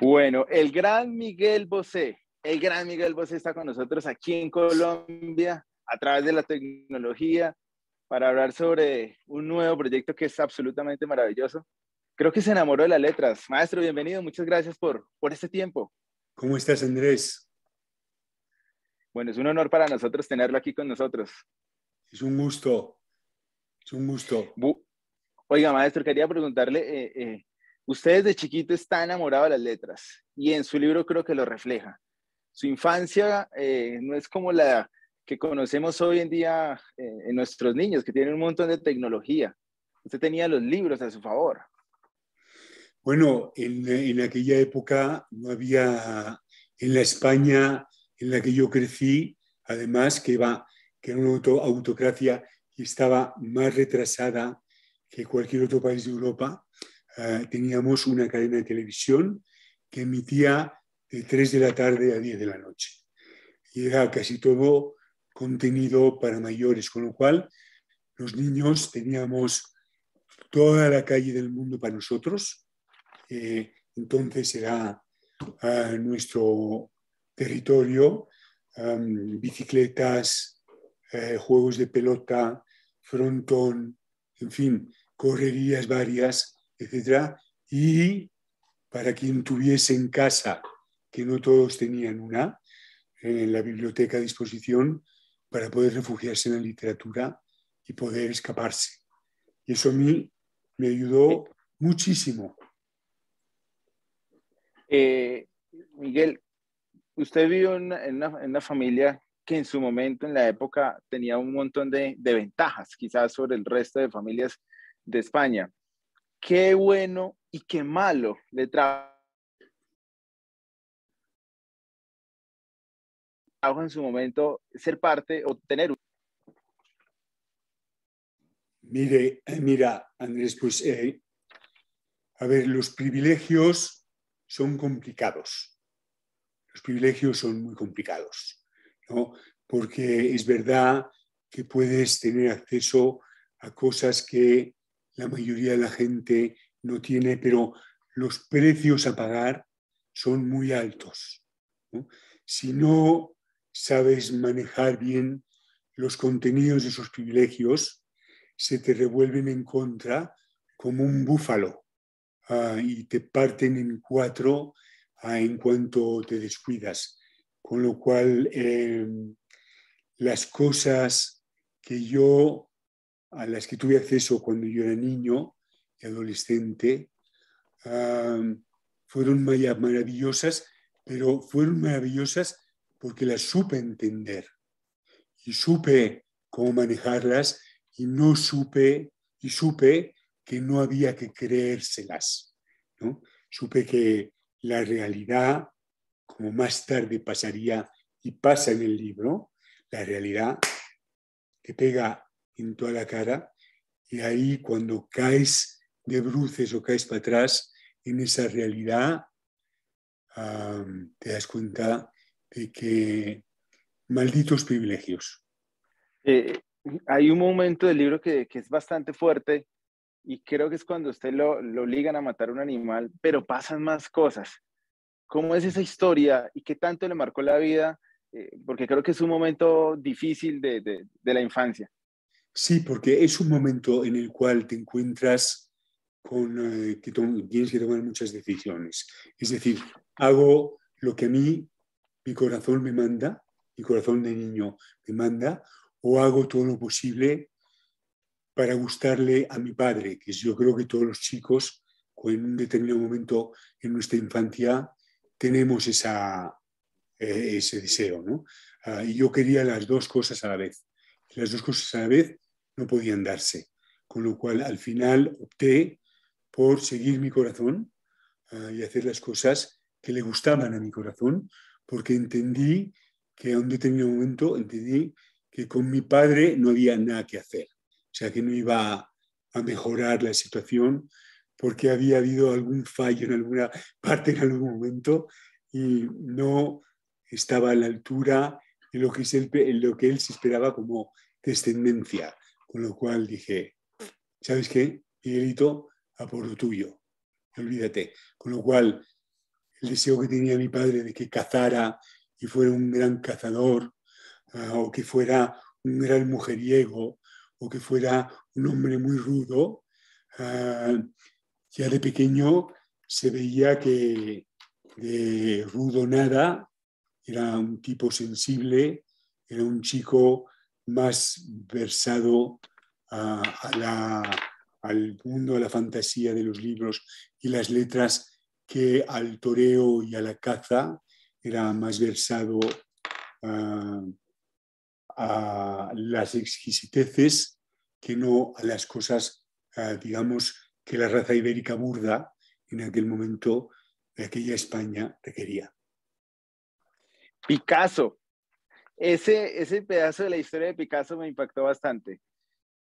Bueno, el gran Miguel Bosé, el gran Miguel Bosé está con nosotros aquí en Colombia a través de la tecnología para hablar sobre un nuevo proyecto que es absolutamente maravilloso. Creo que se enamoró de las letras. Maestro, bienvenido. Muchas gracias por, por este tiempo. ¿Cómo estás, Andrés? Bueno, es un honor para nosotros tenerlo aquí con nosotros. Es un gusto. Es un gusto. Oiga, maestro, quería preguntarle, eh, eh, usted desde chiquito está enamorado de las letras y en su libro creo que lo refleja. Su infancia eh, no es como la que conocemos hoy en día en nuestros niños, que tienen un montón de tecnología. Usted tenía los libros a su favor. Bueno, en, aquella época no había, en la España en la que yo crecí, además que, va, que era una autocracia y estaba más retrasada que cualquier otro país de Europa, eh, teníamos una cadena de televisión que emitía de 3 de la tarde a 10 de la noche. Y era casi todo contenido para mayores, con lo cual los niños teníamos toda la calle del mundo para nosotros. Eh, entonces era eh, nuestro territorio, bicicletas, juegos de pelota, frontón, en fin, correrías varias, etc. Y para quien tuviese en casa, que no todos tenían una, en la biblioteca a disposición para poder refugiarse en la literatura y poder escaparse. Y eso a mí me ayudó muchísimo. Eh, Miguel, usted vivió en una, familia que en su momento, en la época, tenía un montón de, de ventajas, quizás sobre el resto de familias de España. Qué bueno y qué malo le trajo en su momento ser parte o tener Mire, mira, Andrés, pues, eh, a ver, los privilegios son complicados. Los privilegios son muy complicados, ¿no? Porque es verdad que puedes tener acceso a cosas que la mayoría de la gente no tiene, pero los precios a pagar son muy altos. Si no sabes manejar bien los contenidos de esos privilegios, se te revuelven en contra como un búfalo ah, y te parten en cuatro ah, en cuanto te descuidas. Con lo cual, em, las cosas que yo a las que tuve acceso cuando yo era niño y adolescente fueron maravillosas, pero fueron maravillosas porque las supe entender y supe cómo manejarlas y no supe y supe que no había que creérselas. ¿no? Supe que la realidad, como más tarde pasaría y pasa en el libro, la realidad te pega en toda la cara y ahí cuando caes de bruces o caes para atrás en esa realidad, te das cuenta de que malditos privilegios. Eh, hay un momento del libro que, que, es bastante fuerte y creo que es cuando usted lo, lo obligan a matar a un animal, pero pasan más cosas. ¿Cómo es esa historia y qué tanto le marcó la vida? Eh, porque creo que es un momento difícil de, de, de la infancia. Sí, porque es un momento en el cual te encuentras con eh, que tienes que tomar muchas decisiones. Es decir, hago lo que a mí mi corazón me manda, mi corazón de niño me manda, o hago todo lo posible para gustarle a mi padre, que yo creo que todos los chicos en un determinado momento en nuestra infancia tenemos esa, eh, ese deseo. ¿no? Ah, y yo quería las dos cosas a la vez las dos cosas a la vez no podían darse. Con lo cual, al final opté por seguir mi corazón ah, y hacer las cosas que le gustaban a mi corazón, porque entendí que a un determinado momento entendí que con mi padre no había nada que hacer. O sea, que no iba a mejorar la situación porque había habido algún fallo en alguna parte en algún momento y no estaba a la altura en lo que, él se esperaba como descendencia. Con lo cual dije, ¿sabes qué? Miguelito, a por lo tuyo. olvídate. Con lo cual, el deseo que tenía mi padre de que cazara y fuera un gran cazador, ah, o que fuera un gran mujeriego, o que fuera un hombre muy rudo, ah, ya de pequeño se veía que de rudo nada, era un tipo sensible, era un chico más versado al mundo, a la fantasía de los libros y las letras que al toreo y a la caza, era más versado a las exquisiteces que no a las cosas, digamos, que la raza ibérica burda en aquel momento de aquella España requería. Picasso. Ese, ese pedazo de la historia de Picasso me impactó bastante.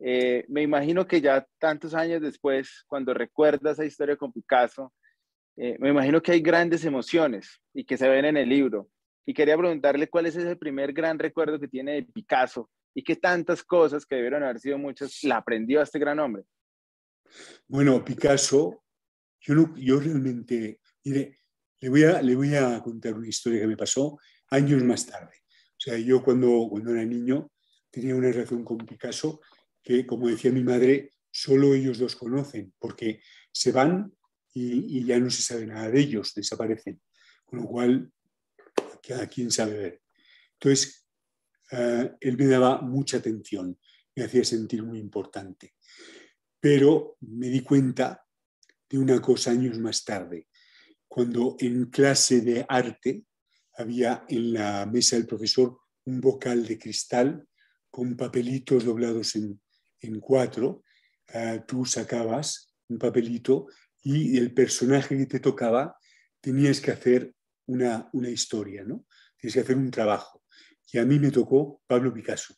Eh, me imagino que ya tantos años después, cuando recuerdas esa historia con Picasso, eh, me imagino que hay grandes emociones y que se ven en el libro. Y quería preguntarle cuál es ese primer gran recuerdo que tiene de Picasso y qué tantas cosas que debieron haber sido muchas la aprendió a este gran hombre. Bueno, Picasso, yo, no, yo realmente, mire, le voy, a, le voy a contar una historia que me pasó años más tarde. O sea, yo cuando, cuando era niño tenía una relación con Picasso que, como decía mi madre, solo ellos dos conocen, porque se van y, ya no se sabe nada de ellos, desaparecen. Con lo cual, a quién sabe ver. Entonces, eh, él me daba mucha atención, me hacía sentir muy importante. Pero me di cuenta de una cosa años más tarde, cuando en clase de arte había en la mesa del profesor un bocal de cristal con papelitos doblados en, cuatro. Ah, tú sacabas un papelito y el personaje que te tocaba tenías que hacer una, una historia, ¿no? Tienes que hacer un trabajo. Y a mí me tocó Pablo Picasso,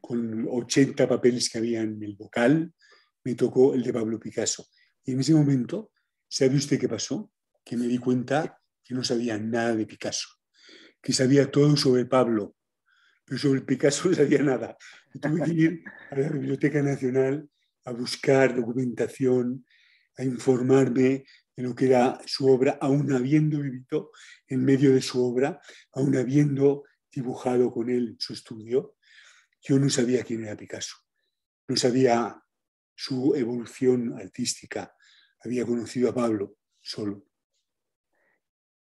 con 80 papeles que había en el bocal, me tocó el de Pablo Picasso. Y en ese momento, ¿sabe usted qué pasó? Que me di cuenta que no sabía nada de Picasso, que sabía todo sobre Pablo, pero sobre Picasso no sabía nada. tuve que ir a la Biblioteca Nacional a buscar documentación, a informarme de lo que era su obra, aún habiendo vivido en medio de su obra, aún habiendo dibujado con él su estudio, yo no sabía quién era Picasso, no sabía su evolución artística, había conocido a Pablo solo.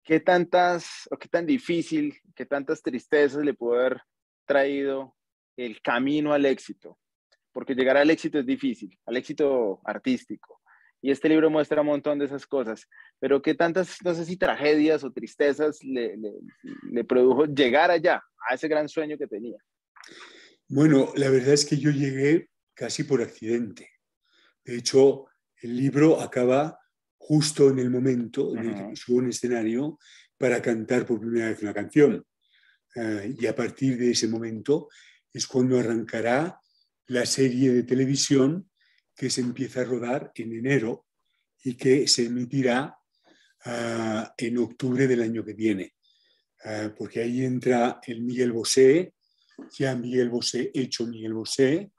¿Qué tantas o qué tan difícil, qué tantas tristezas le pudo haber traído el camino al éxito? Porque llegar al éxito es difícil, al éxito artístico. Y este libro muestra un montón de esas cosas. Pero qué tantas, no sé si tragedias o tristezas le, le produjo llegar allá, a ese gran sueño que tenía. Bueno, la verdad es que yo llegué casi por accidente. De hecho, el libro acaba justo en el momento en el que subo un escenario para cantar por primera vez una canción. Eh, y a partir de ese momento es cuando arrancará la serie de televisión que se empieza a rodar en enero y que se emitirá eh, en octubre del año que viene. Eh, porque ahí entra el Miguel Bosé, ya Miguel Bosé, hecho Miguel Bosé,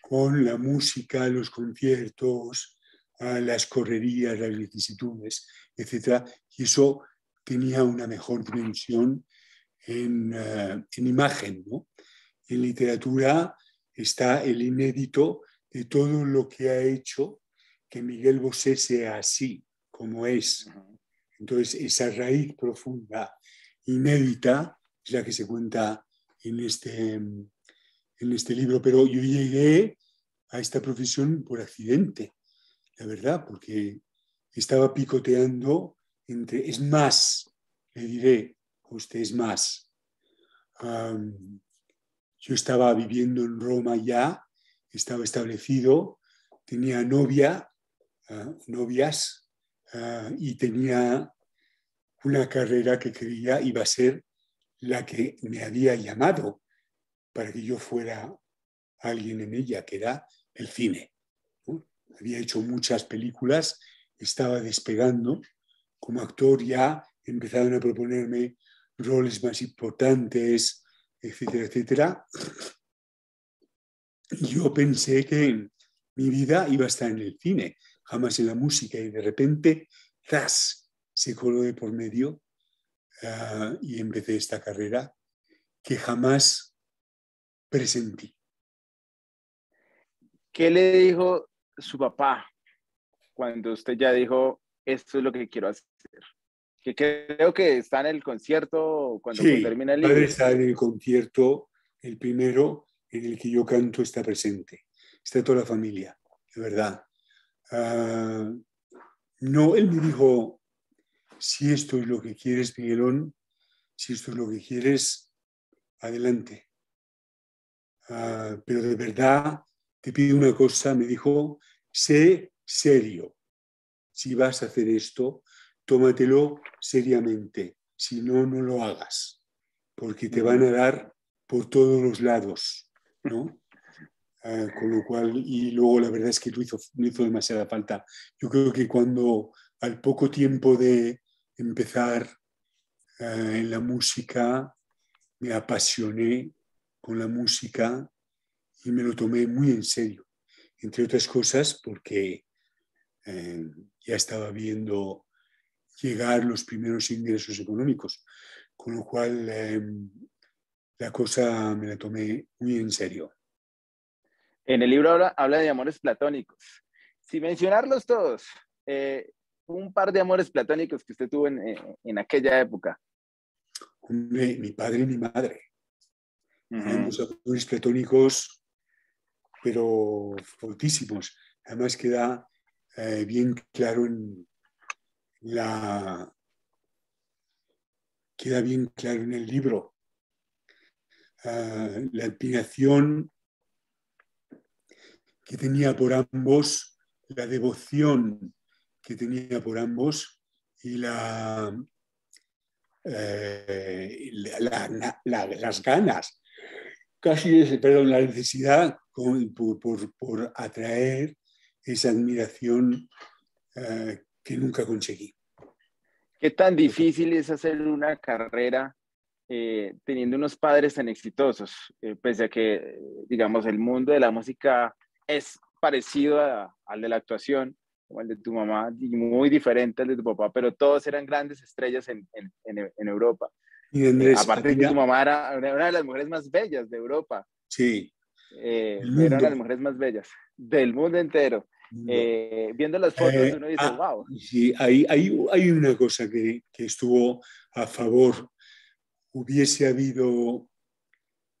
con la música, los conciertos, a las correrías, las vicisitudes, etc. Y eso tenía una mejor dimensión en, eh, en imagen. ¿no? En literatura está el inédito de todo lo que ha hecho que Miguel Bosé sea así, como es. Entonces, esa raíz profunda, inédita, es la que se cuenta en este, en este libro. Pero yo llegué a esta profesión por accidente la verdad, porque estaba picoteando entre, es más, le diré a usted, es más. yo estaba viviendo en Roma ya, estaba establecido, tenía novia, ah, novias, ah, y tenía una carrera que creía iba a ser la que me había llamado para que yo fuera alguien en ella, que era el cine había hecho muchas películas, estaba despegando. Como actor ya empezaron a proponerme roles más importantes, etcétera, etcétera. Yo pensé que mi vida iba a estar en el cine, jamás en la música y de repente, ¡zas!, se coló de por medio ah, y empecé esta carrera que jamás presentí. ¿Qué le dijo su papá cuando usted ya dijo, esto es lo que quiero hacer? Que creo que está en el concierto cuando termina el libro. está en el concierto, el primero en el que yo canto está presente. Está toda la familia, de verdad. Ah, no, él me dijo, si esto es lo que quieres, Miguelón, si esto es lo que quieres, adelante. Ah, pero de verdad te pido una cosa, me dijo, sé serio. Si vas a hacer esto, tómatelo seriamente. Si no, no lo hagas, porque te van a dar por todos los lados, ¿no? Ah, con lo cual, y luego la verdad es que no hizo, hizo demasiada falta. Yo creo que cuando al poco tiempo de empezar ah, en la música, me apasioné con la música y me lo tomé muy en serio, entre otras cosas porque eh, ya estaba viendo llegar los primeros ingresos económicos, con lo cual eh, la cosa me la tomé muy en serio. En el libro habla, de amores platónicos. Sin mencionarlos todos, eh, un par de amores platónicos que usted tuvo en, aquella época. mi padre y mi madre. Los amores platónicos pero fortísimos. Además queda eh, bien claro en queda bien claro en el libro ah, la admiración que tenía por ambos, la devoción que tenía por ambos y eh, las ganas, casi, perdón, la necesidad por, atraer esa admiración eh, que nunca conseguí. ¿Qué tan difícil es hacer una carrera eh, teniendo unos padres tan exitosos? Eh, pese a que, digamos, el mundo de la música es parecido al de la actuación, como el de tu mamá, y muy diferente al de tu papá, pero todos eran grandes estrellas en, en, Europa. Y Aparte de que tu mamá era una de las mujeres más bellas de Europa. Sí. Eh, eran las mujeres más bellas del mundo entero. Eh, viendo las fotos eh, uno dice, wow. Ah, sí, hay, hay, hay una cosa que, que, estuvo a favor. Hubiese habido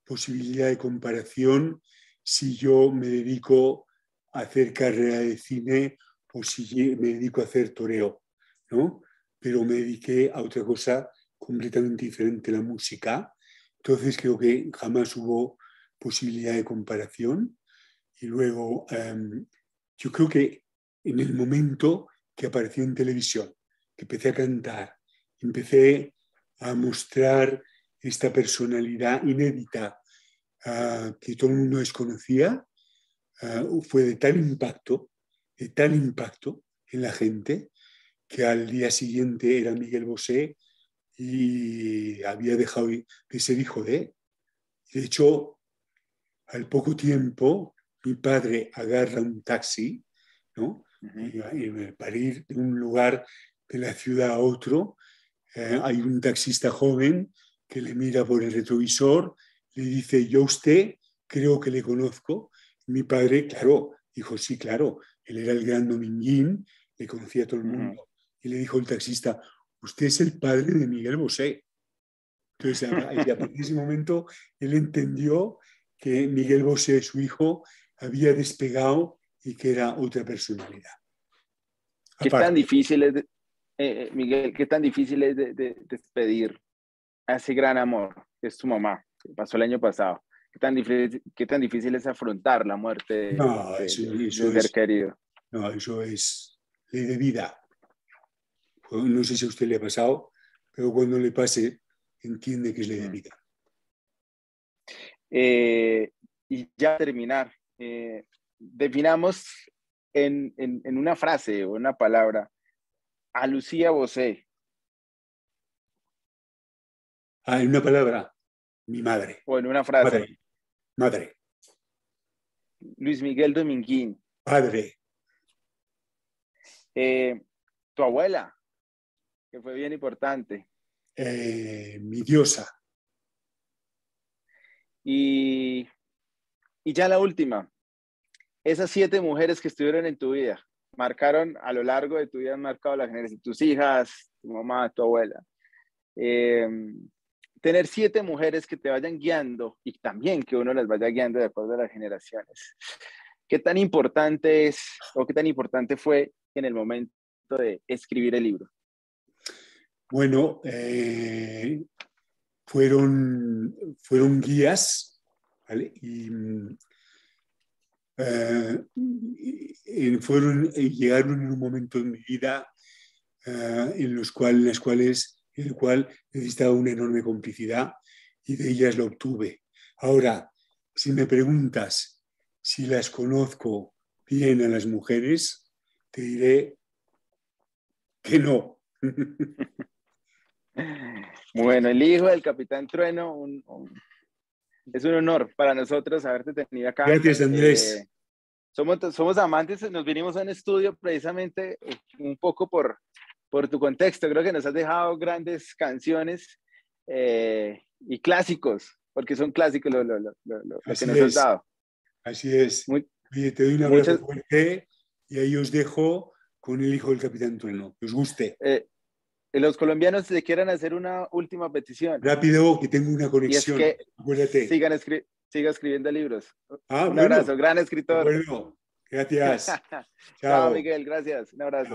posibilidad de comparación si yo me dedico a hacer carrera de cine o si me dedico a hacer toreo, ¿no? Pero me dediqué a otra cosa completamente diferente, la música. Entonces creo que jamás hubo posibilidad de comparación. Y luego, em, yo creo que en el momento que apareció en televisión, que empecé a cantar, empecé a mostrar esta personalidad inédita ah, que todo el mundo desconocía, ah, fue de tal impacto, de tal impacto en la gente, que al día siguiente era Miguel Bosé y había dejado de ser hijo de De hecho, al poco tiempo, mi padre agarra un taxi, ¿no? para ir de un lugar de la ciudad a otro, eh, hay un taxista joven que le mira por el retrovisor, le dice, yo usted creo que le conozco. Mi padre, claro, dijo, sí, claro, él era el gran Dominguín, le conocía a todo el mundo. Y le dijo el taxista, usted es el padre de Miguel Bosé. Entonces, a, a partir de ese momento, él entendió que Miguel Bosé, su hijo, había despegado y que era otra personalidad. ¿Qué tan difícil es, eh, eh, Miguel, qué tan difícil es de, despedir a ese gran amor que es tu mamá, que pasó el año pasado? ¿Qué tan difícil, qué tan difícil es afrontar la muerte no, de, eso, ser querido? No, eso es ley de vida. No sé si a usted le ha pasado, pero cuando le pase, entiende que es ley de vida. Eh, y ya terminar, eh, definamos en, en, una frase o una palabra a Lucía Bosé. Ah, en una palabra, mi madre. O en una frase. Madre. Luis Miguel Dominguín. Padre. Eh, tu abuela, que fue bien importante. Eh, mi diosa. Y, y ya la última, esas siete mujeres que estuvieron en tu vida, marcaron a lo largo de tu vida, han marcado la generación, tus hijas, tu mamá, tu abuela. Eh, tener siete mujeres que te vayan guiando y también que uno las vaya guiando de acuerdo a las generaciones. ¿Qué tan importante es o qué tan importante fue en el momento de escribir el libro? Bueno, eh, fueron, fueron guías y eh, fueron, llegaron en un momento en mi vida eh, en los cuales, las cuales, en el cual necesitaba una enorme complicidad y de ellas lo obtuve. Ahora, si me preguntas si las conozco bien a las mujeres, te diré que no. Bueno, el hijo del capitán Trueno, es un honor para nosotros haberte tenido acá. Gracias, Andrés. Eh, somos, somos amantes, nos vinimos a un estudio precisamente eh, un poco por, por tu contexto. Creo que nos has dejado grandes canciones eh, y clásicos, porque son clásicos lo, lo, lo, que nos has dado. Así es. Muy, te doy una abrazo fuerte y ahí os dejo con el hijo del capitán Trueno. Que os guste los colombianos se quieran hacer una última petición. Rápido, que tengo una conexión. Y es que Sigan siga escribiendo libros. Ah, un abrazo, gran escritor. Bueno, gracias. Chao. Chao, Miguel, gracias. Un abrazo.